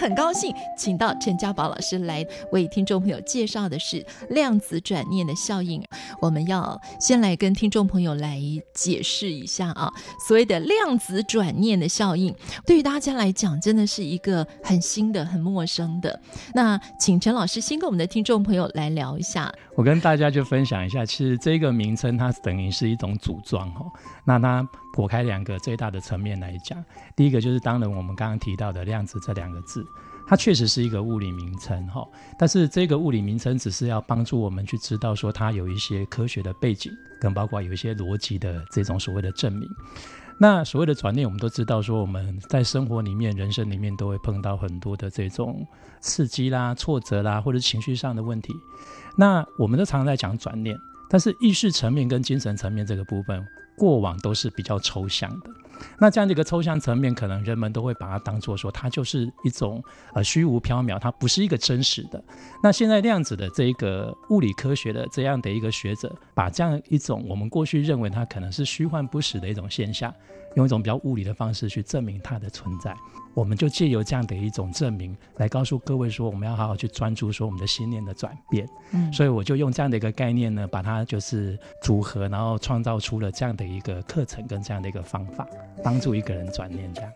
很高兴请到陈家宝老师来为听众朋友介绍的是量子转念的效应。我们要先来跟听众朋友来解释一下啊，所谓的量子转念的效应，对于大家来讲真的是一个很新的、很陌生的。那请陈老师先跟我们的听众朋友来聊一下。我跟大家就分享一下，其实这个名称它等于是一种组装哈。那它剖开两个最大的层面来讲，第一个就是当然我们刚刚提到的量子这两个字，它确实是一个物理名称哈。但是这个物理名称只是要帮助我们去知道说它有一些科学的背景，跟包括有一些逻辑的这种所谓的证明。那所谓的转念，我们都知道说我们在生活里面、人生里面都会碰到很多的这种刺激啦、挫折啦，或者情绪上的问题。那我们都常常在讲转念，但是意识层面跟精神层面这个部分，过往都是比较抽象的。那这样的一个抽象层面，可能人们都会把它当做说，它就是一种呃虚无缥缈，它不是一个真实的。那现在量子的这一个物理科学的这样的一个学者，把这样一种我们过去认为它可能是虚幻不实的一种现象，用一种比较物理的方式去证明它的存在。我们就借由这样的一种证明，来告诉各位说，我们要好好去专注说我们的心念的转变。嗯，所以我就用这样的一个概念呢，把它就是组合，然后创造出了这样的一个课程跟这样的一个方法。帮助一个人转念，这样。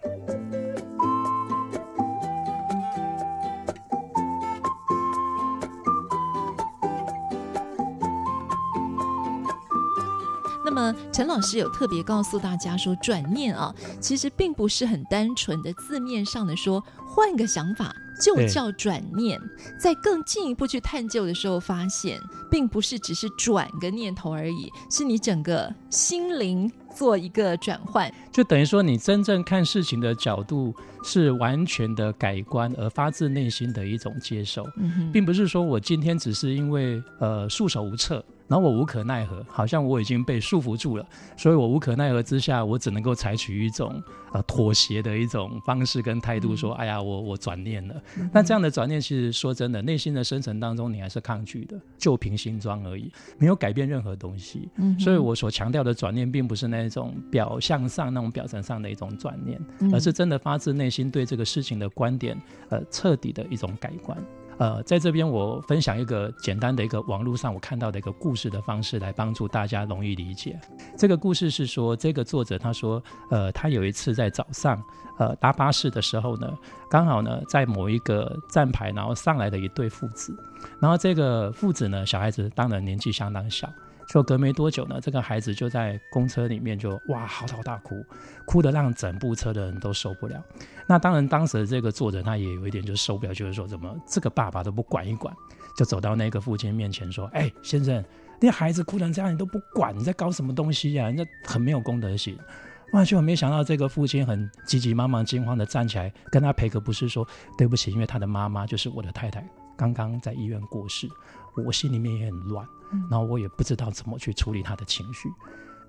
那，陈老师有特别告诉大家说，转念啊，其实并不是很单纯的字面上的说，换个想法。就叫转念，在更进一步去探究的时候，发现并不是只是转个念头而已，是你整个心灵做一个转换，就等于说你真正看事情的角度是完全的改观，而发自内心的一种接受，嗯、并不是说我今天只是因为呃束手无策。然后我无可奈何，好像我已经被束缚住了，所以我无可奈何之下，我只能够采取一种呃妥协的一种方式跟态度，说：“嗯、哎呀，我我转念了。嗯”那这样的转念，其实说真的，内心的深层当中，你还是抗拒的，旧瓶新装而已，没有改变任何东西。嗯、所以我所强调的转念，并不是那种表象上、那种表层上的一种转念，而是真的发自内心对这个事情的观点，呃，彻底的一种改观。呃，在这边我分享一个简单的一个网络上我看到的一个故事的方式，来帮助大家容易理解。这个故事是说，这个作者他说，呃，他有一次在早上，呃，搭巴士的时候呢，刚好呢在某一个站牌，然后上来的一对父子，然后这个父子呢，小孩子当然年纪相当小。就隔没多久呢，这个孩子就在公车里面就哇嚎啕大哭，哭得让整部车的人都受不了。那当然，当时的这个作者他也有一点就受不了，就是说怎么这个爸爸都不管一管，就走到那个父亲面前说：“哎，先生，那孩子哭成这样，你都不管，你在搞什么东西呀？人家很没有公德心。”哇，就没想到这个父亲很急急忙忙、惊慌的站起来跟他赔个不是，说对不起，因为他的妈妈就是我的太太，刚刚在医院过世。我心里面也很乱，然后我也不知道怎么去处理他的情绪，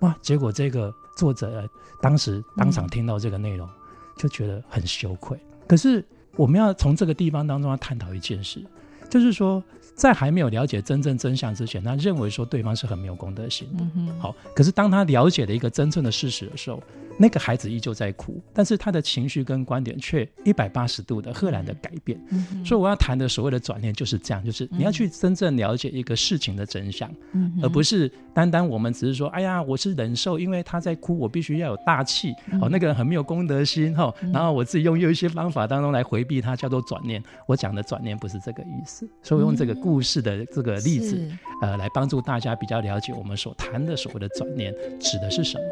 哇！结果这个作者当时当场听到这个内容，就觉得很羞愧。可是我们要从这个地方当中要探讨一件事，就是说，在还没有了解真正真相之前，他认为说对方是很没有公德心的。好，可是当他了解了一个真正的事实的时候。那个孩子依旧在哭，但是他的情绪跟观点却一百八十度的赫然的改变。嗯、所以我要谈的所谓的转念就是这样，就是你要去真正了解一个事情的真相，嗯、而不是单单我们只是说，哎呀，我是忍受，因为他在哭，我必须要有大气。嗯、哦，那个人很没有公德心哈，然后我自己用有一些方法当中来回避他，叫做转念。我讲的转念不是这个意思，所以我用这个故事的这个例子，嗯、呃，来帮助大家比较了解我们所谈的所谓的转念指的是什么。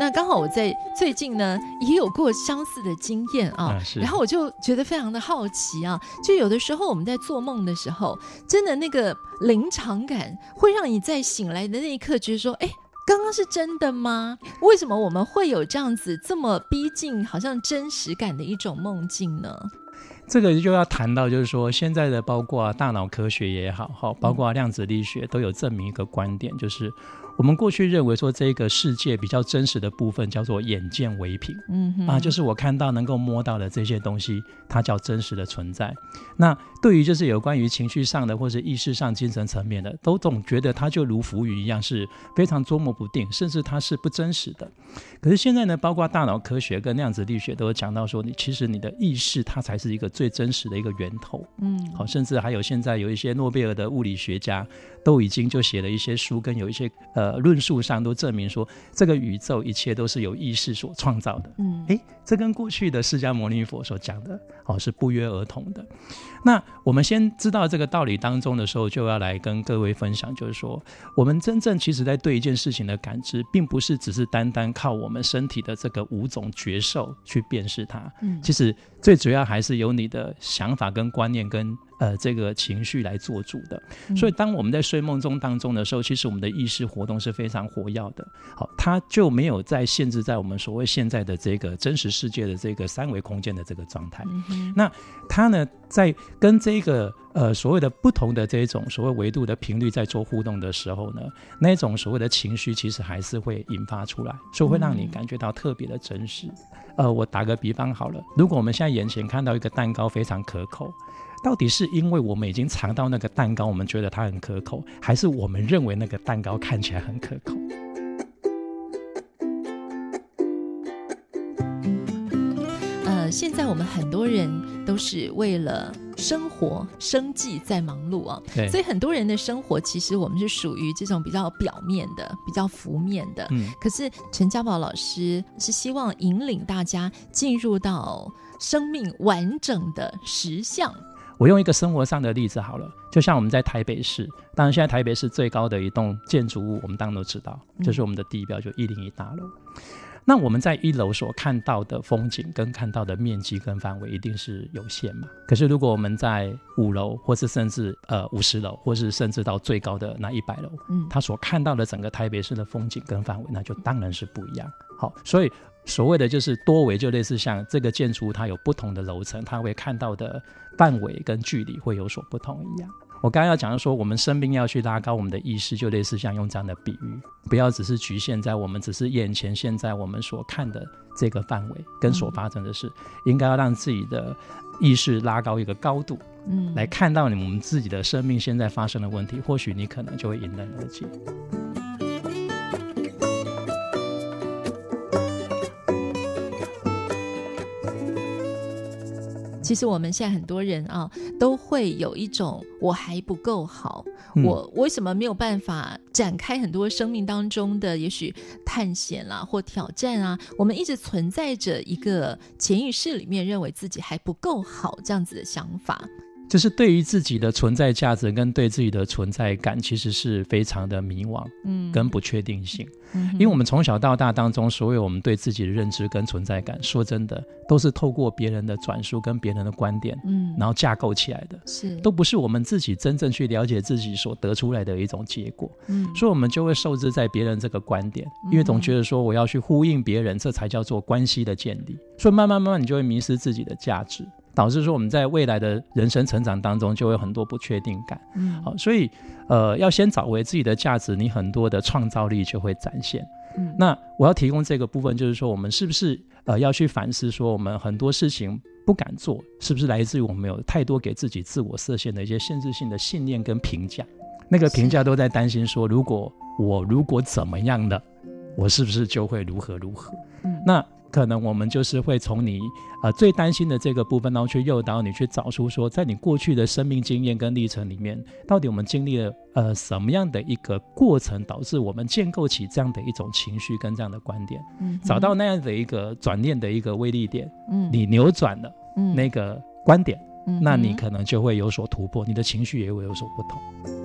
那刚好我在最近呢也有过相似的经验啊，啊然后我就觉得非常的好奇啊，就有的时候我们在做梦的时候，真的那个临场感会让你在醒来的那一刻觉得说，哎，刚刚是真的吗？为什么我们会有这样子这么逼近好像真实感的一种梦境呢？这个就要谈到，就是说现在的包括大脑科学也好，哈，包括量子力学都有证明一个观点，就是。我们过去认为说，这个世界比较真实的部分叫做眼见为凭，嗯哼啊，就是我看到能够摸到的这些东西，它叫真实的存在。那对于就是有关于情绪上的或者意识上、精神层面的，都总觉得它就如浮云一样，是非常捉摸不定，甚至它是不真实的。可是现在呢，包括大脑科学跟量子力学都有讲到说，你其实你的意识它才是一个最真实的一个源头。嗯，好，甚至还有现在有一些诺贝尔的物理学家都已经就写了一些书，跟有一些呃。呃，论述上都证明说，这个宇宙一切都是由意识所创造的。嗯，诶，这跟过去的释迦牟尼佛所讲的，哦，是不约而同的。那我们先知道这个道理当中的时候，就要来跟各位分享，就是说，我们真正其实在对一件事情的感知，并不是只是单单靠我们身体的这个五种觉受去辨识它。嗯，其实最主要还是由你的想法跟观念跟。呃，这个情绪来做主的，所以当我们在睡梦中当中的时候，其实我们的意识活动是非常活跃的。好，它就没有在限制在我们所谓现在的这个真实世界的这个三维空间的这个状态。嗯、那它呢，在跟这个呃所谓的不同的这种所谓维度的频率在做互动的时候呢，那种所谓的情绪其实还是会引发出来，所以会让你感觉到特别的真实。呃，我打个比方好了，如果我们现在眼前看到一个蛋糕非常可口。到底是因为我们已经尝到那个蛋糕，我们觉得它很可口，还是我们认为那个蛋糕看起来很可口？现在我们很多人都是为了生活、生计在忙碌啊，所以很多人的生活其实我们是属于这种比较表面的、比较浮面的。嗯，可是陈家宝老师是希望引领大家进入到生命完整的实相。我用一个生活上的例子好了，就像我们在台北市，当然现在台北市最高的一栋建筑物，我们当然都知道，就是我们的地标，就一零一大楼。那我们在一楼所看到的风景跟看到的面积跟范围一定是有限嘛？可是如果我们在五楼，或是甚至呃五十楼，或是甚至到最高的那一百楼，嗯，他所看到的整个台北市的风景跟范围，那就当然是不一样。好，所以。所谓的就是多维，就类似像这个建筑物，它有不同的楼层，它会看到的范围跟距离会有所不同一样。我刚刚要讲的说，我们生病要去拉高我们的意识，就类似像用这样的比喻，不要只是局限在我们只是眼前现在我们所看的这个范围跟所发生的事，应该要让自己的意识拉高一个高度，嗯，来看到你们自己的生命现在发生的问题，或许你可能就会迎刃而解。其实我们现在很多人啊，都会有一种我还不够好，嗯、我为什么没有办法展开很多生命当中的也许探险啦、啊、或挑战啊？我们一直存在着一个潜意识里面认为自己还不够好这样子的想法。就是对于自己的存在价值跟对自己的存在感，其实是非常的迷惘，嗯，跟不确定性。嗯，因为我们从小到大当中，所有我们对自己的认知跟存在感，说真的，都是透过别人的转述跟别人的观点，嗯，然后架构起来的，是，都不是我们自己真正去了解自己所得出来的一种结果。嗯，所以我们就会受制在别人这个观点，因为总觉得说我要去呼应别人，这才叫做关系的建立。所以慢慢慢慢，你就会迷失自己的价值。导致说我们在未来的人生成长当中就会有很多不确定感，嗯，好，所以呃要先找回自己的价值，你很多的创造力就会展现。嗯，那我要提供这个部分，就是说我们是不是呃要去反思，说我们很多事情不敢做，是不是来自于我们有太多给自己自我设限的一些限制性的信念跟评价？那个评价都在担心说，如果我如果怎么样的，我是不是就会如何如何？嗯，那。可能我们就是会从你呃最担心的这个部分，然后去诱导你去找出说，在你过去的生命经验跟历程里面，到底我们经历了呃什么样的一个过程，导致我们建构起这样的一种情绪跟这样的观点，嗯，找到那样的一个转念的一个威力点，嗯，你扭转了那个观点，嗯，那你可能就会有所突破，你的情绪也会有所不同。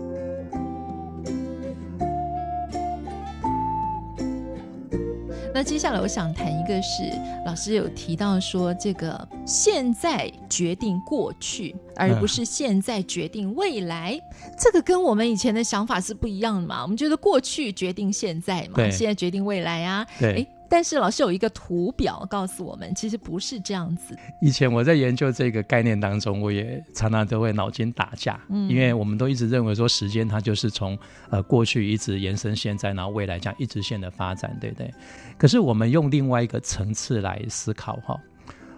那接下来我想谈一个是，老师有提到说，这个现在决定过去，而不是现在决定未来，嗯、这个跟我们以前的想法是不一样的嘛？我们觉得过去决定现在嘛，现在决定未来啊。对。但是老师有一个图表告诉我们，其实不是这样子。以前我在研究这个概念当中，我也常常都会脑筋打架，嗯，因为我们都一直认为说时间它就是从呃过去一直延伸现在，然后未来这样一直线的发展，对不对？可是我们用另外一个层次来思考哈，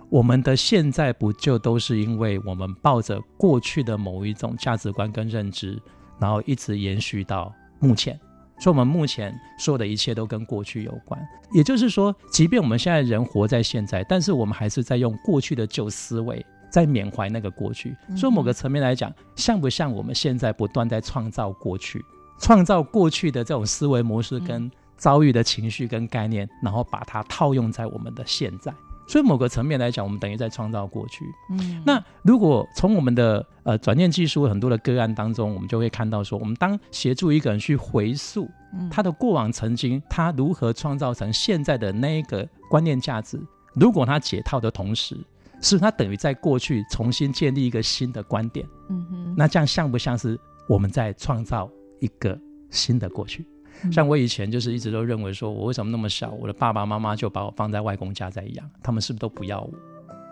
我们的现在不就都是因为我们抱着过去的某一种价值观跟认知，然后一直延续到目前？所以，我们目前所有的一切都跟过去有关。也就是说，即便我们现在人活在现在，但是我们还是在用过去的旧思维在缅怀那个过去。所以，某个层面来讲，像不像我们现在不断在创造过去，创造过去的这种思维模式跟遭遇的情绪跟概念，然后把它套用在我们的现在？所以某个层面来讲，我们等于在创造过去。嗯，那如果从我们的呃转念技术很多的个案当中，我们就会看到说，我们当协助一个人去回溯他的过往曾经，他如何创造成现在的那一个观念价值，如果他解套的同时，是他等于在过去重新建立一个新的观点。嗯哼，那这样像不像是我们在创造一个新的过去？像我以前就是一直都认为说，我为什么那么小，我的爸爸妈妈就把我放在外公家在养，他们是不是都不要我？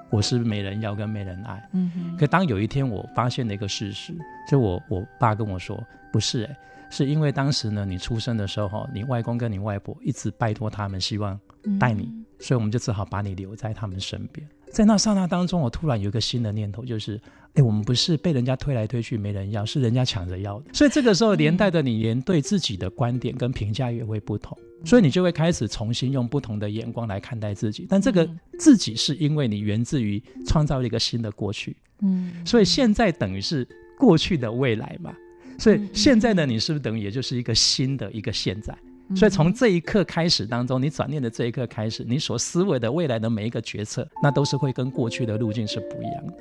我是不是没人要跟没人爱？嗯哼。可当有一天我发现了一个事实，就我我爸跟我说，不是哎、欸，是因为当时呢，你出生的时候，你外公跟你外婆一直拜托他们，希望带你，所以我们就只好把你留在他们身边。在那刹那当中，我突然有一个新的念头，就是，哎，我们不是被人家推来推去没人要，是人家抢着要的。所以这个时候，连带的你连对自己的观点跟评价也会不同，所以你就会开始重新用不同的眼光来看待自己。但这个自己是因为你源自于创造了一个新的过去，嗯，所以现在等于是过去的未来嘛。所以现在的你是不是等于也就是一个新的一个现在？所以从这一刻开始当中，你转念的这一刻开始，你所思维的未来的每一个决策，那都是会跟过去的路径是不一样的。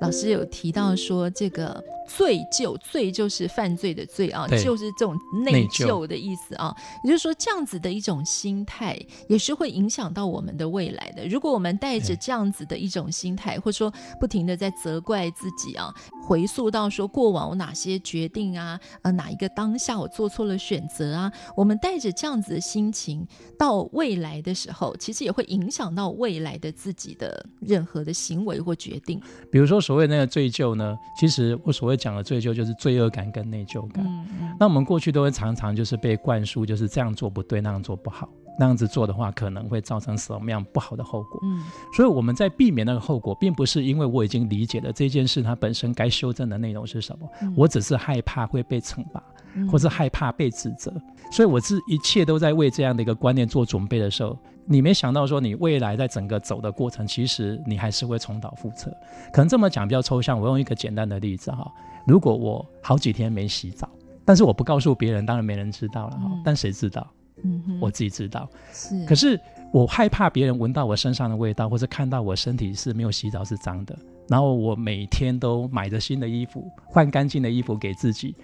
老师有提到说这个。罪疚，罪就是犯罪的罪啊，就是这种内疚的意思啊。也就是说，这样子的一种心态，也是会影响到我们的未来的。如果我们带着这样子的一种心态，或者说不停的在责怪自己啊，回溯到说过往我哪些决定啊，呃，哪一个当下我做错了选择啊，我们带着这样子的心情到未来的时候，其实也会影响到未来的自己的任何的行为或决定。比如说，所谓那个罪疚呢，其实我所谓。讲的罪疚就是罪恶感跟内疚感。嗯嗯、那我们过去都会常常就是被灌输，就是这样做不对，那样做不好，那样子做的话可能会造成什么样不好的后果。嗯，所以我们在避免那个后果，并不是因为我已经理解了这件事它本身该修正的内容是什么，嗯、我只是害怕会被惩罚，嗯、或是害怕被指责。所以我是一切都在为这样的一个观念做准备的时候。你没想到说，你未来在整个走的过程，其实你还是会重蹈覆辙。可能这么讲比较抽象，我用一个简单的例子哈。如果我好几天没洗澡，但是我不告诉别人，当然没人知道了哈。嗯、但谁知道？嗯哼，我自己知道。是。可是我害怕别人闻到我身上的味道，或者看到我身体是没有洗澡是脏的。然后我每天都买着新的衣服，换干净的衣服给自己。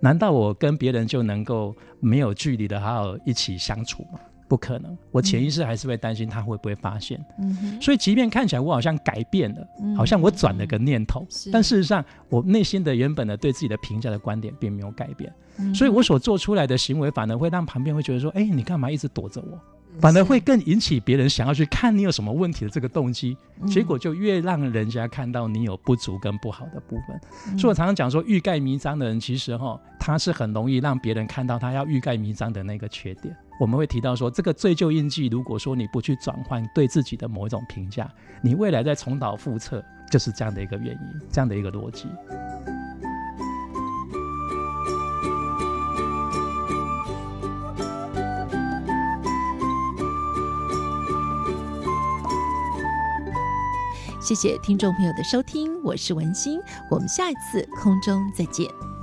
难道我跟别人就能够没有距离的好好一起相处吗？不可能，我潜意识还是会担心他会不会发现。嗯，所以即便看起来我好像改变了，嗯、好像我转了个念头，但事实上我内心的原本的对自己的评价的观点并没有改变。嗯、所以我所做出来的行为反而会让旁边会觉得说：“哎，你干嘛一直躲着我？”反而会更引起别人想要去看你有什么问题的这个动机，结果就越让人家看到你有不足跟不好的部分。嗯、所以我常常讲说，欲盖弥彰的人，其实哈，他是很容易让别人看到他要欲盖弥彰的那个缺点。我们会提到说，这个罪疚印记，如果说你不去转换对自己的某一种评价，你未来再重蹈覆辙，就是这样的一个原因，这样的一个逻辑。谢谢听众朋友的收听，我是文心，我们下一次空中再见。